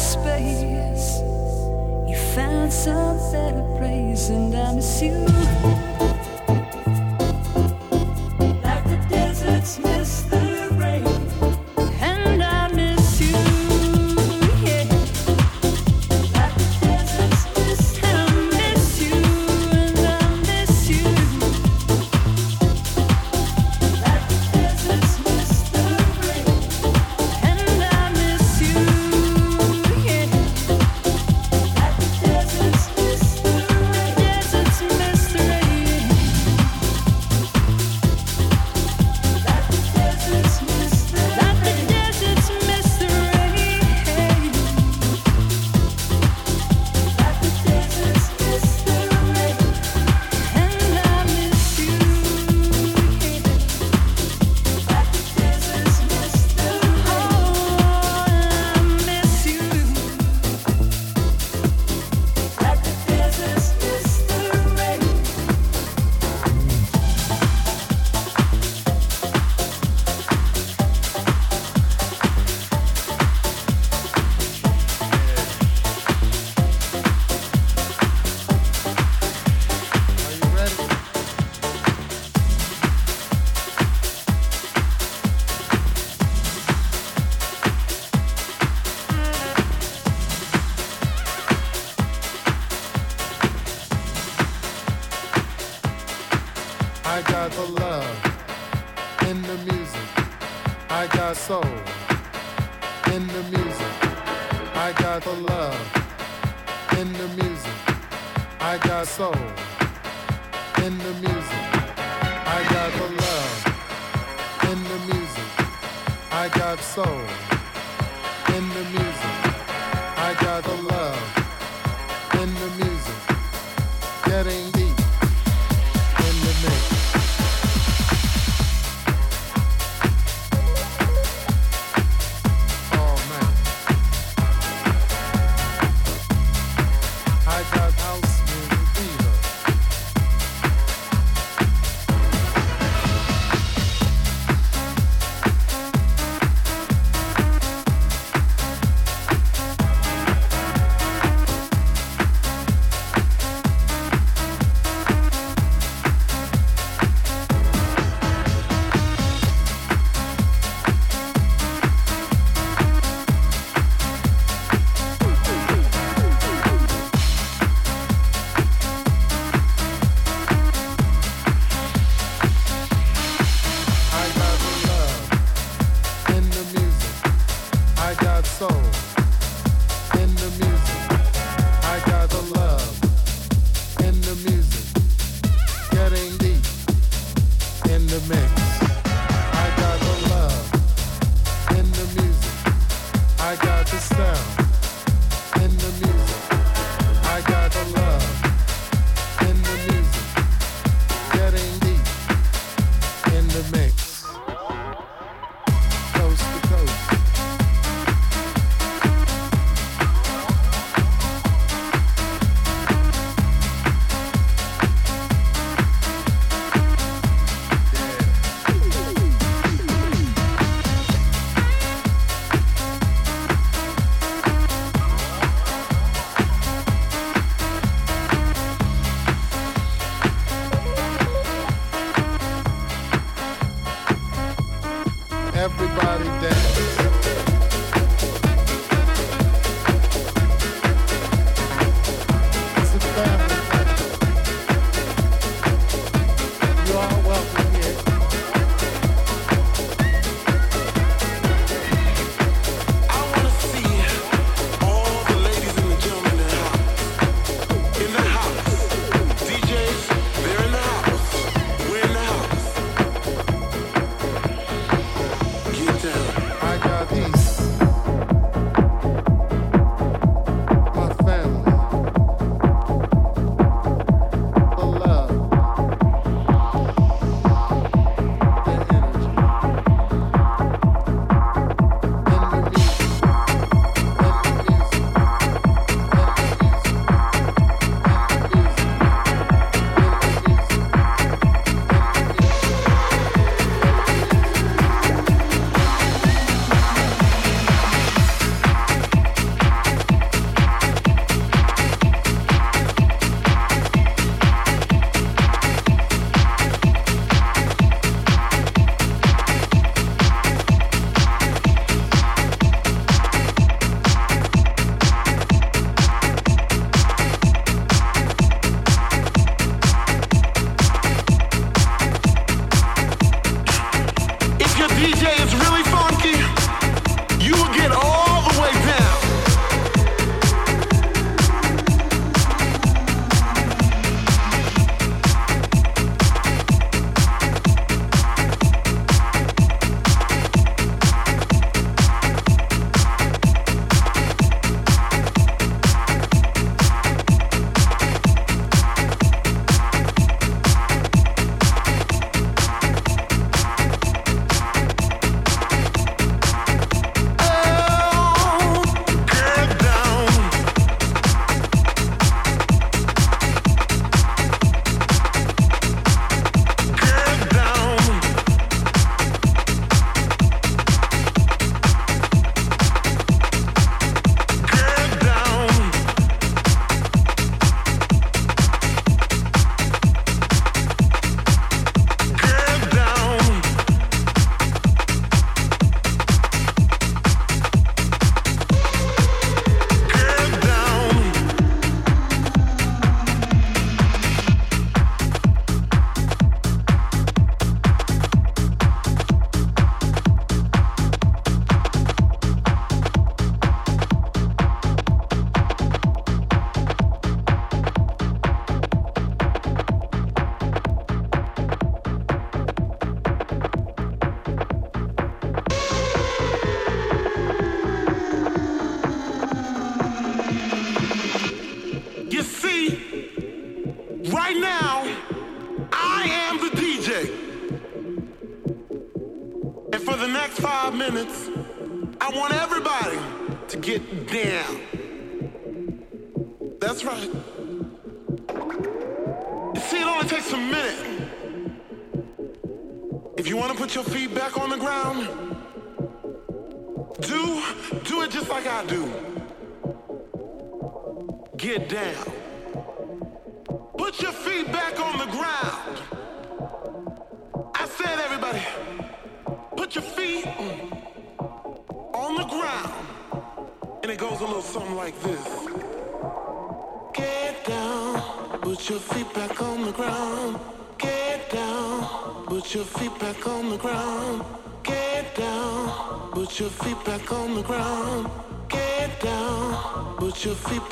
space. You found some better place, and I miss you.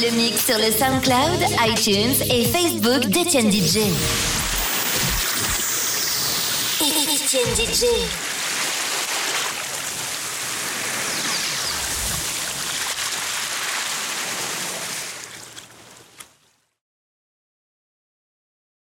Le mix sur le SoundCloud, iTunes et Facebook d'Etienne DJ. Etienne DJ.